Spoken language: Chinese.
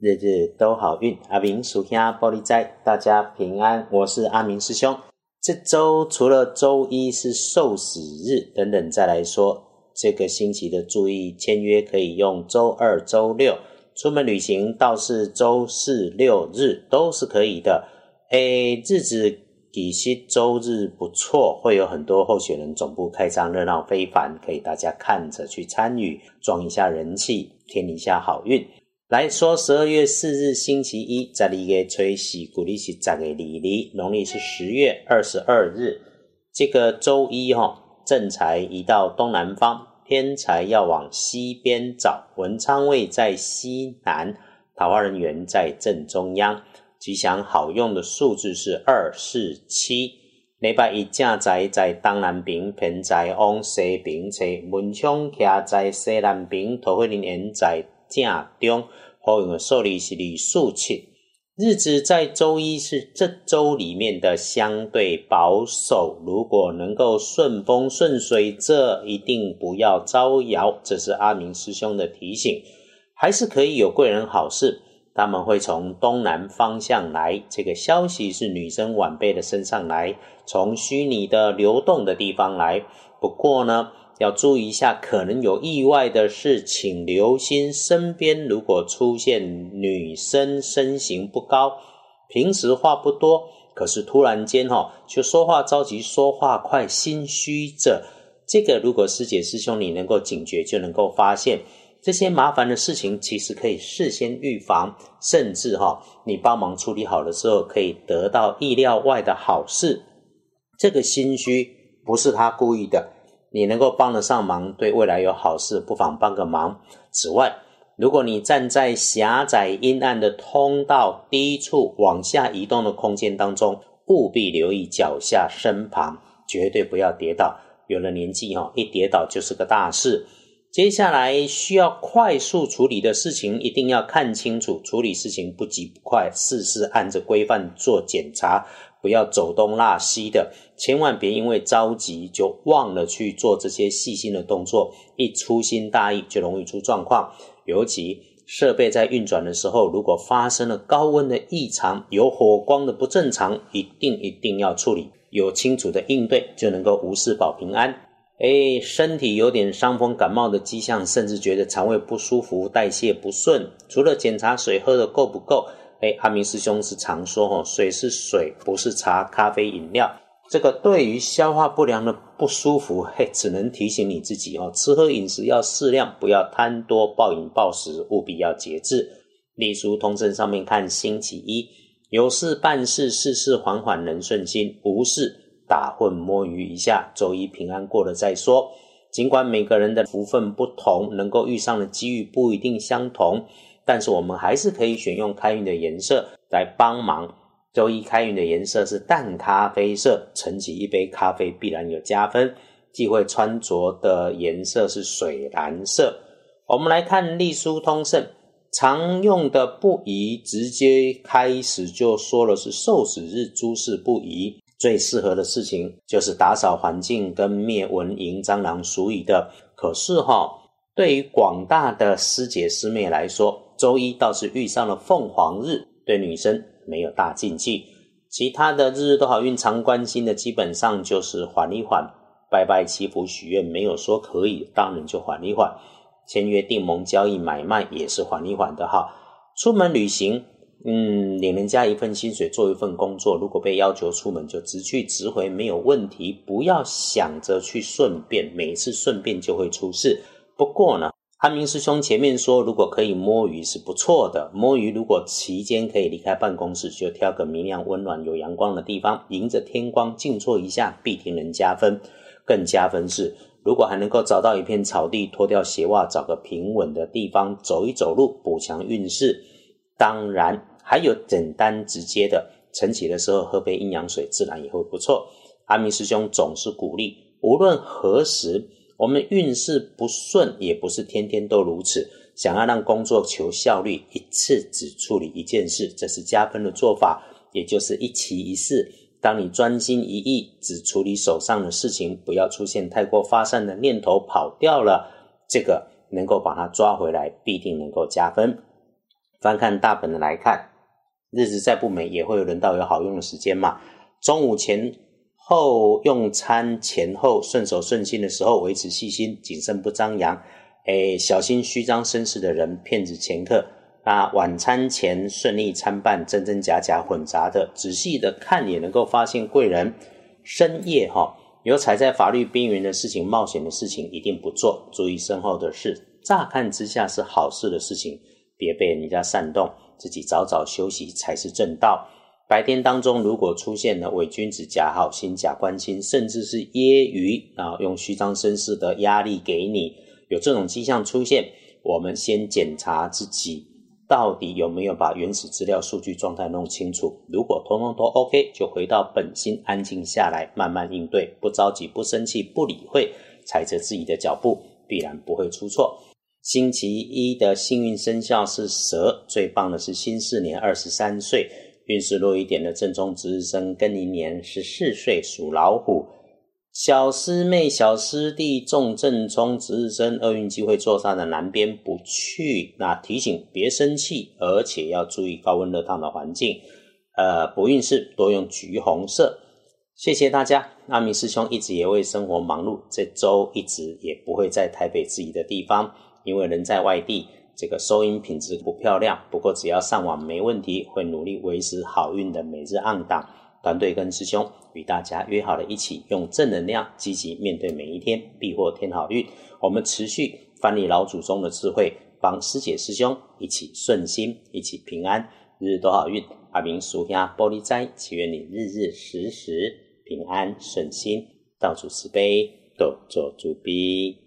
日日都好运，阿明属下玻璃斋，大家平安。我是阿明师兄。这周除了周一是受死日等等，再来说这个星期的注意签约可以用周二、周六出门旅行，倒是周四、六日都是可以的。诶，日子底些周日不错，会有很多候选人总部开张，热闹非凡，可以大家看着去参与，装一下人气，添一下好运。来说，十二月四日星期一，在一个吹喜，古历是十月里里，农历是十月二十二日。这个周一哈，正财移到东南方，偏财要往西边找。文昌位在西南，桃花人缘在正中央。吉祥好用的数字是二四七。礼拜一正财在东南边，偏财往西边车，文昌徛在西南边，桃花人缘在。正中好用的数字是李数七，日子在周一是这周里面的相对保守。如果能够顺风顺水，这一定不要招摇。这是阿明师兄的提醒，还是可以有贵人好事，他们会从东南方向来。这个消息是女生晚辈的身上来，从虚拟的流动的地方来。不过呢。要注意一下，可能有意外的事，请留心身边如果出现女生身形不高，平时话不多，可是突然间哈就说话着急，说话快，心虚着。这个如果师姐师兄你能够警觉，就能够发现这些麻烦的事情，其实可以事先预防，甚至哈你帮忙处理好的时候，可以得到意料外的好事。这个心虚不是他故意的。你能够帮得上忙，对未来有好事，不妨帮个忙。此外，如果你站在狭窄阴暗的通道低处往下移动的空间当中，务必留意脚下身旁，绝对不要跌倒。有了年纪哈，一跌倒就是个大事。接下来需要快速处理的事情，一定要看清楚，处理事情不急不快，事事按着规范做检查。不要走东拉西的，千万别因为着急就忘了去做这些细心的动作，一粗心大意就容易出状况。尤其设备在运转的时候，如果发生了高温的异常，有火光的不正常，一定一定要处理，有清楚的应对，就能够无事保平安。哎，身体有点伤风感冒的迹象，甚至觉得肠胃不舒服、代谢不顺，除了检查水喝的够不够。哎，阿明师兄是常说哦，水是水，不是茶、咖啡、饮料。这个对于消化不良的不舒服，嘿，只能提醒你自己哦，吃喝饮食要适量，不要贪多暴饮暴食，务必要节制。隶书通证上面看，星期一有事办事，事事缓缓能顺心；无事打混摸鱼一下，周一平安过了再说。尽管每个人的福分不同，能够遇上的机遇不一定相同。但是我们还是可以选用开运的颜色来帮忙。周一开运的颜色是淡咖啡色，盛起一杯咖啡必然有加分。忌讳穿着的颜色是水蓝色。我们来看隶书通胜常用的不宜，直接开始就说了是受死日，诸事不宜。最适合的事情就是打扫环境跟灭蚊蝇、蟑螂、鼠蚁的。可是哈，对于广大的师姐师妹来说，周一倒是遇上了凤凰日，对女生没有大禁忌。其他的日日都好运，常关心的基本上就是缓一缓，拜拜祈福许愿，没有说可以，当然就缓一缓。签约订盟交易买卖也是缓一缓的哈。出门旅行，嗯，领人家一份薪水做一份工作，如果被要求出门就直去直回没有问题，不要想着去顺便，每次顺便就会出事。不过呢。阿明师兄前面说，如果可以摸鱼是不错的。摸鱼如果期间可以离开办公室，就挑个明亮、温暖、有阳光的地方，迎着天光静坐一下，必定能加分。更加分是，如果还能够找到一片草地，脱掉鞋袜，找个平稳的地方走一走路，补强运势。当然，还有简单直接的，晨起的时候喝杯阴阳水，自然也会不错。阿明师兄总是鼓励，无论何时。我们运势不顺，也不是天天都如此。想要让工作求效率，一次只处理一件事，这是加分的做法，也就是一期一事。当你专心一意，只处理手上的事情，不要出现太过发散的念头跑掉了，这个能够把它抓回来，必定能够加分。翻看大本的来看，日子再不美，也会有轮到有好用的时间嘛。中午前后用餐前后顺手顺心的时候，维持细心谨慎不张扬，哎，小心虚张声势的人骗子前客。那晚餐前顺利参半，真真假假混杂的，仔细的看也能够发现贵人。深夜哈，有踩在法律边缘的事情、冒险的事情一定不做，注意身后的事。乍看之下是好事的事情，别被人家煽动，自己早早休息才是正道。白天当中如果出现了伪君子、假好心、假关心，甚至是揶揄啊，用虚张声势的压力给你，有这种迹象出现，我们先检查自己。到底有没有把原始资料、数据状态弄清楚？如果通通都 OK，就回到本心，安静下来，慢慢应对，不着急，不生气，不理会，踩着自己的脚步，必然不会出错。星期一的幸运生肖是蛇，最棒的是新四年二十三岁，运势弱一点的正中值日生庚寅年十四岁属老虎。小师妹、小师弟重正冲值日生，厄运机会坐上的南边不去。那提醒别生气，而且要注意高温热烫的环境。呃，不运势多用橘红色。谢谢大家。阿明师兄一直也为生活忙碌，这周一直也不会在台北自己的地方，因为人在外地，这个收音品质不漂亮。不过只要上网没问题，会努力维持好运的每日暗档。团队跟师兄与大家约好了一起用正能量积极面对每一天，必获天好运。我们持续翻译老祖宗的智慧，帮师姐师兄一起顺心，一起平安，日日都好运。阿明属下玻璃斋，祈愿你日日时时平安顺心，道主慈悲，多做主逼。